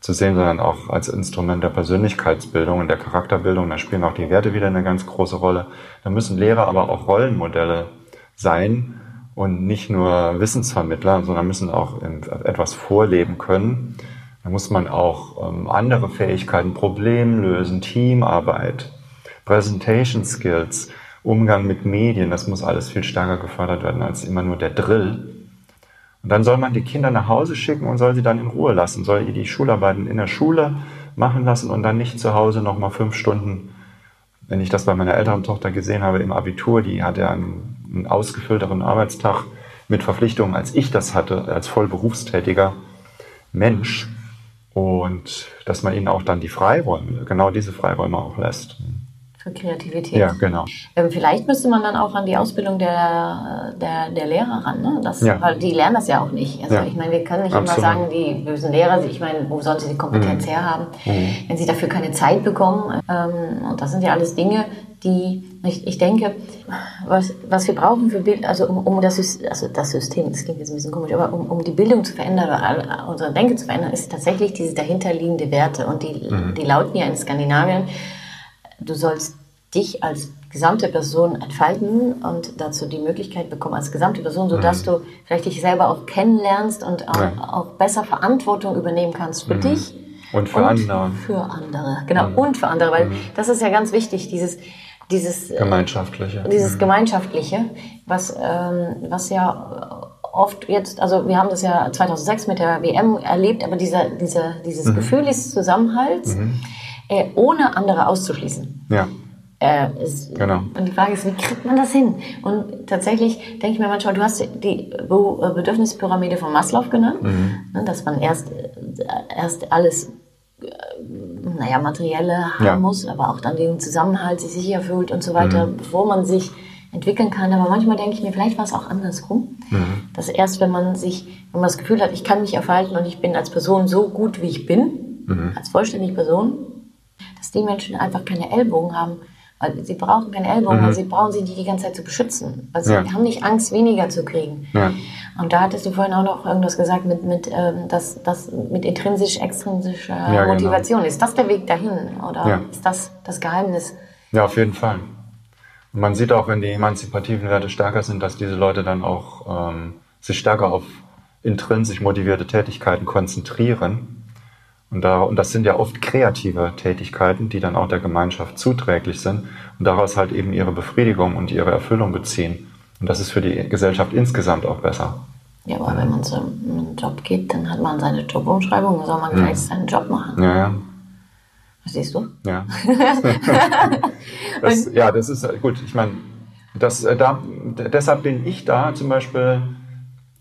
zu sehen, sondern auch als Instrument der Persönlichkeitsbildung und der Charakterbildung. Da spielen auch die Werte wieder eine ganz große Rolle. Da müssen Lehrer aber auch Rollenmodelle sein und nicht nur Wissensvermittler, sondern müssen auch etwas vorleben können. Da muss man auch ähm, andere Fähigkeiten, Problemlösen, Teamarbeit, Presentation Skills, Umgang mit Medien, das muss alles viel stärker gefördert werden als immer nur der Drill. Und dann soll man die Kinder nach Hause schicken und soll sie dann in Ruhe lassen, soll ihr die Schularbeiten in der Schule machen lassen und dann nicht zu Hause nochmal fünf Stunden, wenn ich das bei meiner älteren Tochter gesehen habe im Abitur, die hatte einen, einen ausgefüllteren Arbeitstag mit Verpflichtungen, als ich das hatte, als voll berufstätiger Mensch. Und dass man ihnen auch dann die Freiräume, genau diese Freiräume auch lässt. Für Kreativität. Ja, genau. Ähm, Vielleicht müsste man dann auch an die Ausbildung der, der, der Lehrer ran, ne? Das, Ja. weil die lernen das ja auch nicht. Also Ja. ich meine, wir können nicht Absolut. immer sagen, die bösen Lehrer, ich meine, wo sollen sie die Kompetenz herhaben, wenn sie dafür keine Zeit bekommen. Ähm, und das sind ja alles Dinge, die, ich, ich denke, was, was wir brauchen für Bild, also um, um das, also das System, das klingt jetzt ein bisschen komisch, aber um, um die Bildung zu verändern oder all- unsere Denke zu verändern, ist tatsächlich diese dahinterliegende Werte. Und die, die lauten ja in Skandinavien, du sollst dich als gesamte Person entfalten und dazu die Möglichkeit bekommen als gesamte Person, sodass du vielleicht dich selber auch kennenlernst und auch, Ja. auch besser Verantwortung übernehmen kannst für dich Und für andere. Für andere, genau, und für andere, weil das ist ja ganz wichtig, dieses, dieses, äh, Gemeinschaftliche. dieses Gemeinschaftliche, was, ähm, was ja oft jetzt, also wir haben das ja 2006 mit der WM erlebt, aber dieser, dieser, dieses Gefühl des Zusammenhalts, äh, ohne andere auszuschließen. Ja, Äh, ist, Genau. Und die Frage ist, wie kriegt man das hin? Und tatsächlich denke ich mir manchmal, du hast die Be- Bedürfnispyramide von Maslow genannt, ne, dass man erst, äh, erst alles, äh, naja, materielle haben Ja. muss, aber auch dann den Zusammenhalt sich sicher fühlt und so weiter, bevor man sich entwickeln kann. Aber manchmal denke ich mir, vielleicht war es auch andersrum, dass erst wenn man sich, wenn man das Gefühl hat, ich kann mich erfalten und ich bin als Person so gut, wie ich bin, als vollständige Person, dass die Menschen einfach keine Ellbogen haben. Weil sie brauchen keine Ellbogen, weil sie brauchen sie nicht die ganze Zeit zu beschützen. Sie Ja. haben nicht Angst, weniger zu kriegen. Ja. Und da hattest du vorhin auch noch irgendwas gesagt mit, mit, ähm, dass, dass mit intrinsisch, extrinsischer Ja, genau. Motivation. Ist das der Weg dahin? Oder ist das das Geheimnis? Ja, auf jeden Fall. Und man sieht auch, wenn die emanzipativen Werte stärker sind, dass diese Leute dann auch ähm, sich stärker auf intrinsisch motivierte Tätigkeiten konzentrieren. Und, da, und das sind ja oft kreative Tätigkeiten, die dann auch der Gemeinschaft zuträglich sind und daraus halt eben ihre Befriedigung und ihre Erfüllung beziehen. Und das ist für die Gesellschaft insgesamt auch besser. Ja, aber wenn man zu einem Job geht, dann hat man seine Jobumschreibung, dann soll man gleich seinen Job machen. Ja, ja. Verstehst du? Ja. das, ja, das ist gut. Ich meine, das, äh, da, deshalb bin ich da zum Beispiel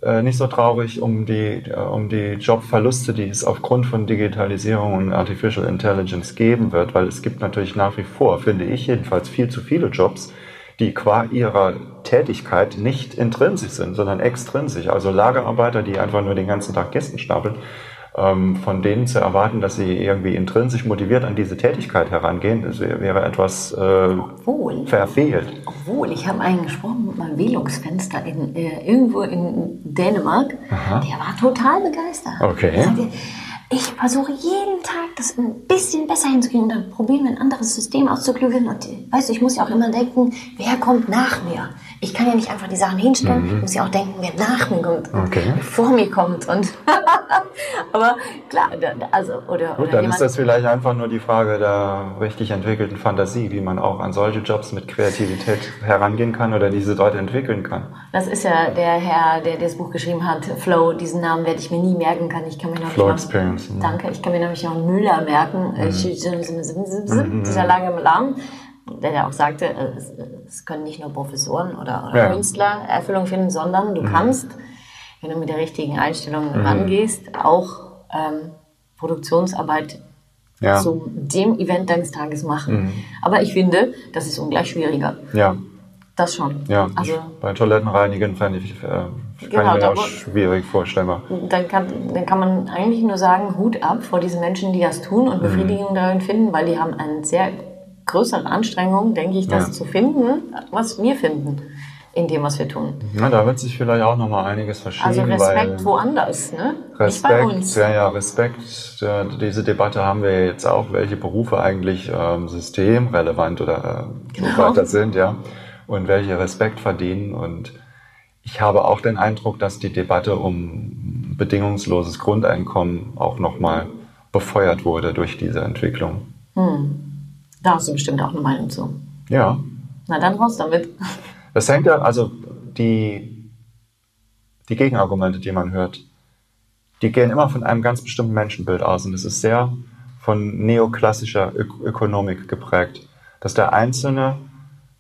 äh, nicht so traurig um die, äh, um die Jobverluste, die es aufgrund von Digitalisierung und Artificial Intelligence geben wird, weil es gibt natürlich nach wie vor, finde ich jedenfalls, viel zu viele Jobs, die qua ihrer Tätigkeit nicht intrinsisch sind, sondern extrinsisch. Also Lagerarbeiter, die einfach nur den ganzen Tag Gästen stapeln, von denen zu erwarten, dass sie irgendwie intrinsisch motiviert an diese Tätigkeit herangehen, das wäre etwas äh, obwohl, verfehlt. Obwohl, ich habe einen gesprochen mit meinem Velux-Fenster in, äh, irgendwo in Dänemark, Aha. der war total begeistert. Okay ich versuche jeden Tag das ein bisschen besser hinzukriegen und dann probieren wir ein anderes System auszuklügeln. Und weißt du, ich muss ja auch immer denken, wer kommt nach mir? Ich kann ja nicht einfach die Sachen hinstellen, mhm. ich muss ja auch denken, wer nach mir kommt, okay. wer vor mir kommt. Und aber klar, also oder, Gut, oder dann ist das vielleicht einfach nur die Frage der richtig entwickelten Fantasie, wie man auch an solche Jobs mit Kreativität herangehen kann oder diese dort entwickeln kann. Das ist ja der Herr, der das Buch geschrieben hat, Flow. Diesen Namen werde ich mir nie merken kann. Ich kann mir noch Flow Experience. Müssen. Danke. Ich kann mir nämlich auch Müller merken. Mhm. Dieser lange Lamm, der ja auch sagte, äh, es, es, können nicht nur Professoren oder, oder ja. Künstler Erfüllung finden, sondern du mhm. kannst, wenn du mit der richtigen Einstellung mhm. rangehst, auch ähm, Produktionsarbeit ja. zu dem Event deines Tages machen. Mhm. Aber ich finde, das ist ungleich schwieriger. Ja. Das schon. Ja, also, bei Toilettenreinigen fände ich, äh, kann genau, ich mir auch schwierig vorstellbar. Dann kann, dann kann man eigentlich nur sagen, Hut ab vor diesen Menschen, die das tun und mhm. Befriedigung mhm. darin finden, weil die haben eine sehr größere Anstrengung, denke ich, das ja. zu finden, was wir finden in dem, was wir tun. Ja, da wird sich vielleicht auch noch mal einiges verschieben. Also Respekt woanders, ne? Respekt, Nicht bei uns. Ja, ja, Respekt. Diese Debatte haben wir jetzt auch, welche Berufe eigentlich ähm, systemrelevant oder äh, genau. so weiter sind, ja und welche Respekt verdienen. Und ich habe auch den Eindruck, dass die Debatte um bedingungsloses Grundeinkommen auch nochmal befeuert wurde durch diese Entwicklung. Hm. Da hast du bestimmt auch eine Meinung zu. Ja. Na dann raus damit. Das hängt ja, also die, die Gegenargumente, die man hört, die gehen immer von einem ganz bestimmten Menschenbild aus und es ist sehr von neoklassischer Ök Ökonomik geprägt, dass der Einzelne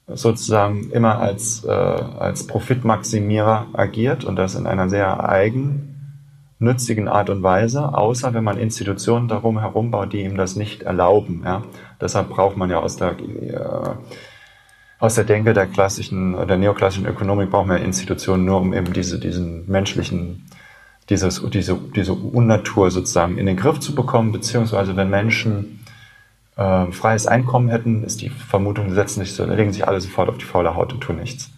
sozusagen immer als, äh, als Profitmaximierer agiert und das in einer sehr eigennützigen Art und Weise, außer wenn man Institutionen darum herum baut, die ihm das nicht erlauben. Ja? Deshalb braucht man ja aus der, äh, aus der Denke der klassischen, der neoklassischen Ökonomik braucht man ja Institutionen nur, um eben diese, diesen menschlichen, dieses, diese, diese Unnatur sozusagen in den Griff zu bekommen, beziehungsweise wenn Menschen äh, freies Einkommen hätten, ist die Vermutung, setzen sich legen sich alle sofort auf die faule Haut und tun nichts.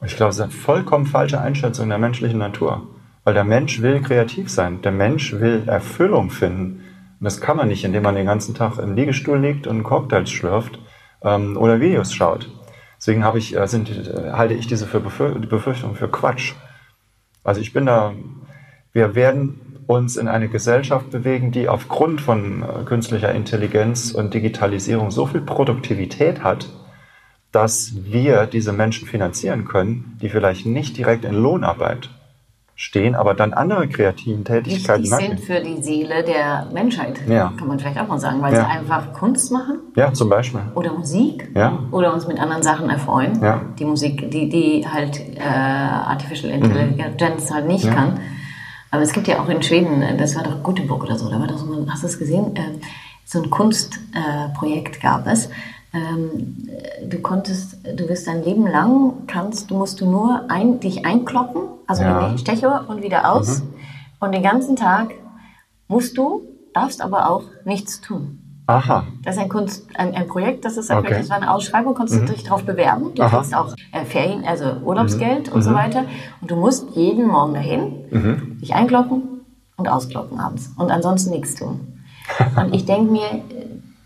Und ich glaube, das ist eine vollkommen falsche Einschätzung der menschlichen Natur. Weil der Mensch will kreativ sein. Der Mensch will Erfüllung finden. Und das kann man nicht, indem man den ganzen Tag im Liegestuhl liegt und Cocktails schlürft ähm, oder Videos schaut. Deswegen habe ich, äh, sind, äh, halte ich diese für Befür Befürchtung für Quatsch. Also ich bin da, wir werden uns in eine Gesellschaft bewegen, die aufgrund von äh, künstlicher Intelligenz und Digitalisierung so viel Produktivität hat, dass wir diese Menschen finanzieren können, die vielleicht nicht direkt in Lohnarbeit stehen, aber dann andere kreativen Tätigkeiten Wichtig sind für die Seele der Menschheit, ja. kann man vielleicht auch mal sagen, weil ja. sie einfach Kunst machen. Ja, zum Beispiel. Oder Musik. Ja. Oder uns mit anderen Sachen erfreuen. Ja. Die Musik, die, die halt äh, Artificial Intelligence mhm. halt nicht ja. kann. Aber es gibt ja auch in Schweden, äh, das war doch Gutenberg oder so, da war doch so, hast du es gesehen? Ähm, so ein Kunstprojekt gab es. Ähm, du konntest, du wirst dein Leben lang, kannst, du musst du nur ein, dich einkloppen, also ja. mit Stechuhr und wieder aus. Mhm. Und den ganzen Tag musst du, darfst aber auch nichts tun. Aha. Das ist ein, Kunst, ein, ein Projekt, das ist okay. das war eine Ausschreibung, konntest mhm. du dich darauf bewerben. Du Aha. kriegst auch äh, Ferien, also Urlaubsgeld mhm. und so mhm. weiter. Und du musst jeden Morgen dahin, mhm. dich einkloppen und auskloppen abends. Und ansonsten nichts tun. Und ich denke mir,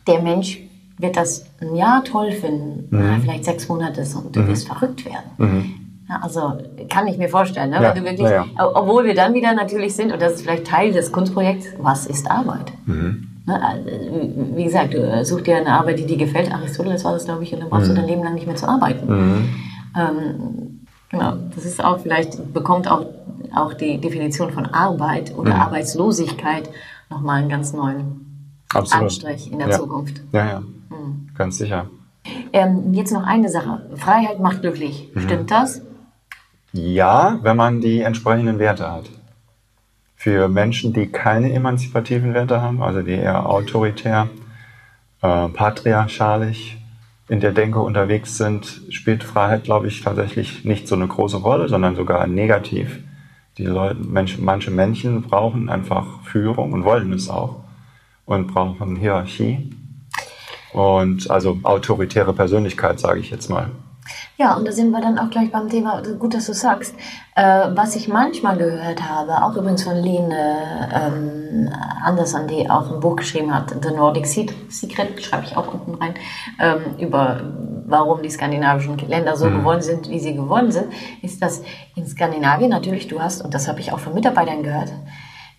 der Mensch wird das ein Jahr toll finden, Mhm. vielleicht sechs Monate und du wirst verrückt werden. Ja, also kann ich mir vorstellen, ne? Ja, Wenn du wirklich, ja, obwohl wir dann wieder natürlich sind, und das ist vielleicht Teil des Kunstprojekts, was ist Arbeit? Mhm. Ne, also, wie gesagt, du äh, such dir eine Arbeit, die dir gefällt. Aristoteles war das, glaube ich, und dann brauchst du Mhm. dein Leben lang nicht mehr zu arbeiten. Ähm, genau, das ist auch vielleicht, bekommt auch, auch die Definition von Arbeit oder Mhm. Arbeitslosigkeit nochmal einen ganz neuen Absolut. Anstrich in der. Zukunft. Ja, ja. Ganz sicher. Ähm, jetzt noch eine Sache. Freiheit macht glücklich. Mhm. Stimmt das? Ja, wenn man die entsprechenden Werte hat. Für Menschen, die keine emanzipativen Werte haben, also die eher autoritär, äh, patriarchalisch in der Denke unterwegs sind, spielt Freiheit, glaube ich, tatsächlich nicht so eine große Rolle, sondern sogar negativ. Die Leute, Menschen, manche Menschen brauchen einfach Führung und wollen es auch und brauchen Hierarchie und also autoritäre Persönlichkeit, sage ich jetzt mal. Ja, und da sind wir dann auch gleich beim Thema, gut, dass du sagst, äh, was ich manchmal gehört habe, auch übrigens von Lene ähm, Anderson, die auch ein Buch geschrieben hat, The Nordic Se- Secret, schreibe ich auch unten rein, ähm, über warum die skandinavischen Länder so geworden sind, wie sie geworden sind, ist, dass in Skandinavien natürlich du hast, und das habe ich auch von Mitarbeitern gehört,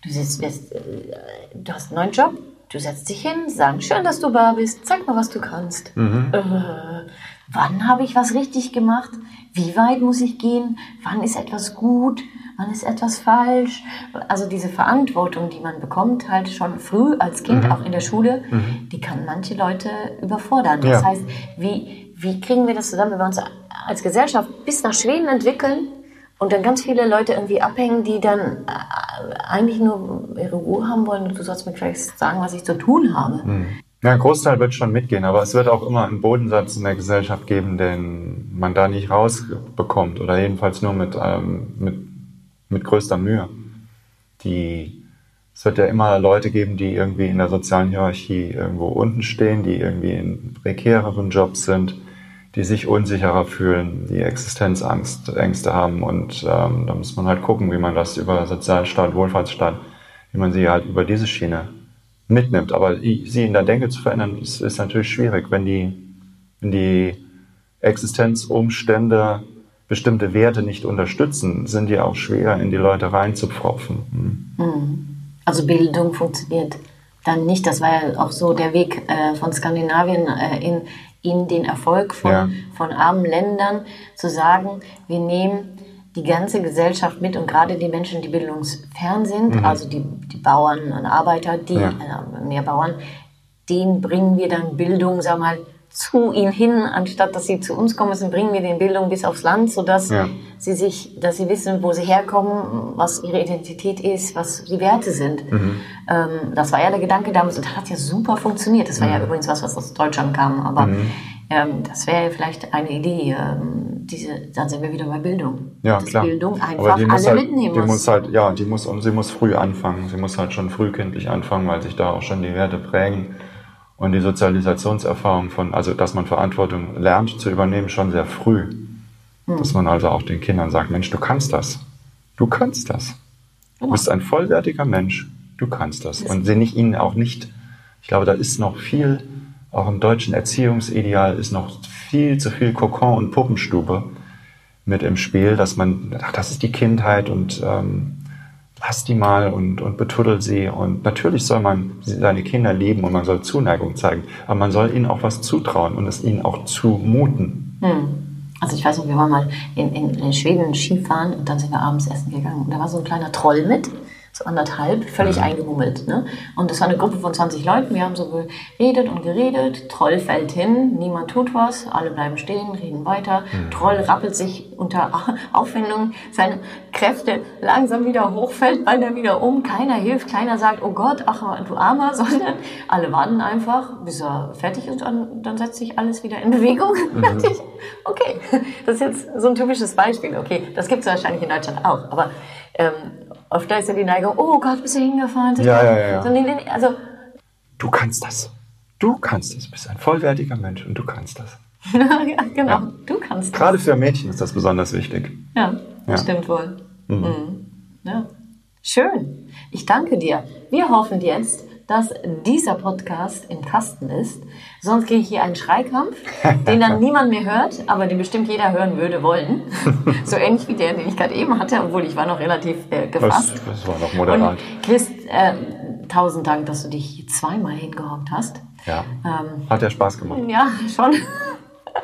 du, sitzt, äh, du hast einen neuen Job, du setzt dich hin, sagen, schön, dass du da bist, zeig mal, was du kannst. Äh, wann habe ich was richtig gemacht? Wie weit muss ich gehen? Wann ist etwas gut? Wann ist etwas falsch? Also diese Verantwortung, die man bekommt, halt schon früh als Kind, Mhm. auch in der Schule, die kann manche Leute überfordern. Das Ja. heißt, wie, wie kriegen wir das zusammen, wenn wir uns als Gesellschaft bis nach Schweden entwickeln und dann ganz viele Leute irgendwie abhängen, die dann äh, eigentlich nur ihre Ruhe haben wollen und du sollst mir gleich sagen, was ich zu tun habe. Ja, ein Großteil wird schon mitgehen, aber es wird auch immer einen Bodensatz in der Gesellschaft geben, den man da nicht rausbekommt oder jedenfalls nur mit, ähm, mit, mit größter Mühe. Die, es wird ja immer Leute geben, die irgendwie in der sozialen Hierarchie irgendwo unten stehen, die irgendwie in prekäreren Jobs sind, die sich unsicherer fühlen, die Existenzangst, Ängste haben und ähm, da muss man halt gucken, wie man das über Sozialstaat, Wohlfahrtsstaat, wie man sie halt über diese Schiene mitnimmt. Aber sie in der Denke zu verändern, ist, ist natürlich schwierig, wenn die, wenn die Existenzumstände bestimmte Werte nicht unterstützen, sind die auch schwer in die Leute reinzupfropfen. Hm. Also Bildung funktioniert dann nicht. Das war ja auch so der Weg äh, von Skandinavien äh, in, in den Erfolg von, Ja. von armen Ländern, zu sagen, wir nehmen die ganze Gesellschaft mit und gerade die Menschen, die bildungsfern sind, also die, die Bauern und Arbeiter, die Mhm. Ja. äh, mehr Bauern, denen bringen wir dann Bildung, sag mal, zu ihnen hin, anstatt dass sie zu uns kommen müssen, bringen wir den Bildung bis aufs Land, sodass Ja. sie sich, dass sie wissen, wo sie herkommen, was ihre Identität ist, was die Werte sind. Mhm. Ähm, das war ja der Gedanke damals und das hat ja super funktioniert. Das war Mhm. ja übrigens was, was aus Deutschland kam, aber ähm, das wäre ja vielleicht eine Idee. Ähm, diese, dann sind wir wieder bei Bildung. Ja, Dass klar. Bildung einfach Aber die muss alle halt, mitnehmen die muss. muss halt, ja, die muss sie muss früh anfangen. Sie muss halt schon frühkindlich anfangen, weil sich da auch schon die Werte prägen und die Sozialisationserfahrung von, also dass man Verantwortung lernt zu übernehmen, schon sehr früh. Hm. Dass man also auch den Kindern sagt, Mensch, du kannst das. Du kannst das. Du bist ein vollwertiger Mensch. Du kannst das. Und sie nicht ihnen auch nicht, ich glaube, da ist noch viel, auch im deutschen Erziehungsideal ist noch viel zu viel Kokon und Puppenstube mit im Spiel, dass man, ach, das ist die Kindheit und ähm, lass die mal und, und betuddel sie. Und natürlich soll man seine Kinder lieben und man soll Zuneigung zeigen, aber man soll ihnen auch was zutrauen und es ihnen auch zumuten. Also ich weiß noch, wir waren mal in, in, in Schweden Skifahren und dann sind wir abends essen gegangen. Und da war so ein kleiner Troll mit, so anderthalb, völlig eingemummelt. Ne? Und das war eine Gruppe von 20 Leuten. Wir haben so geredet und geredet. Troll fällt hin, niemand tut was, alle bleiben stehen, reden weiter. Troll rappelt sich unter Aufwendung seine Kräfte langsam wieder hoch, fällt beinahe wieder um. Keiner hilft, keiner sagt, oh Gott, ach du Armer, sondern alle warten einfach, bis er fertig ist und dann setzt sich alles wieder in Bewegung. Fertig. Okay, das ist jetzt so ein typisches Beispiel. Okay, das gibt es wahrscheinlich in Deutschland auch, aber ähm, oft ist ja die Neigung, oh Gott, bist du hingefallen? Ja, ja, ja, ja. Also, Du kannst das. Du kannst das. Du bist ein vollwertiger Mensch und du kannst das. ja, genau, du kannst das. Gerade für Mädchen ist das besonders wichtig. Ja, Ja. stimmt wohl. Mhm. Ja. Schön. Ich danke dir. Wir hoffen jetzt, dass dieser Podcast im Kasten ist. Sonst kriege ich hier einen Schreikampf, den dann niemand mehr hört, aber den bestimmt jeder hören würde wollen. so ähnlich wie der, den ich gerade eben hatte, obwohl ich war noch relativ äh, gefasst. Das, das war noch moderat. Und Chris, äh, tausend Dank, dass du dich zweimal hingehockt hast. Ja. Ähm, Hat ja Spaß gemacht. Ja, schon.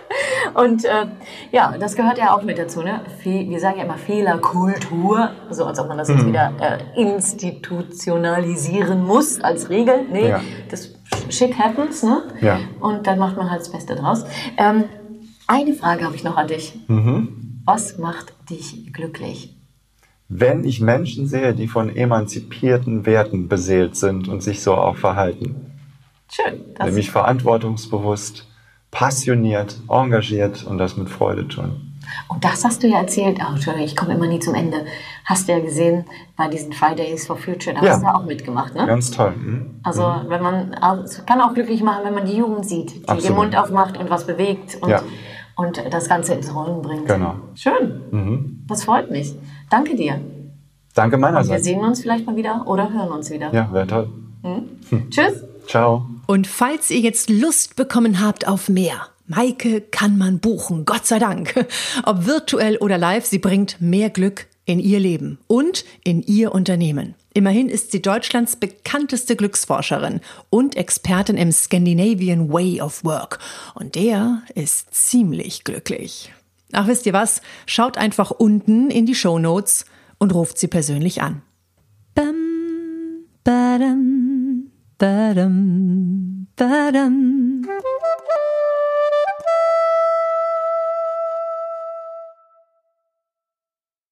Und äh, ja, das gehört ja auch mit dazu. Ne? Wir sagen ja immer Fehlerkultur, so als ob man das jetzt mhm. wieder äh, institutionalisieren muss als Regel. Nee, ja. das shit happens, ne? Ja. Und dann macht man halt das Beste draus. Ähm, eine Frage habe ich noch an dich. Mhm. Was macht dich glücklich? Wenn ich Menschen sehe, die von emanzipierten Werten beseelt sind und sich so auch verhalten. Schön. Nämlich verantwortungsbewusst, passioniert, engagiert und das mit Freude tun. Und das hast du ja erzählt, oh, Entschuldigung, ich komme immer nie zum Ende. Hast du ja gesehen bei diesen Fridays for Future, da ja. hast du ja auch mitgemacht, ne? Ganz toll. Mhm. Also, mhm. wenn man, es kann auch glücklich machen, wenn man die Jugend sieht, die Absolut. den Mund aufmacht und was bewegt und, ja. und das Ganze ins Rollen bringt. Genau. Schön. Mhm. Das freut mich. Danke dir. Danke meinerseits. Und wir sehen uns vielleicht mal wieder oder hören uns wieder. Ja, wäre toll. Hm? Tschüss. Ciao. Und falls ihr jetzt Lust bekommen habt auf mehr, Maike kann man buchen, Gott sei Dank. Ob virtuell oder live, sie bringt mehr Glück in ihr Leben und in ihr Unternehmen. Immerhin ist sie Deutschlands bekannteste Glücksforscherin und Expertin im Scandinavian Way of Work. Und der ist ziemlich glücklich. Ach, wisst ihr was? Schaut einfach unten in die Show Notes und ruft sie persönlich an. Bam, badam, Ba-dum, ba-dum.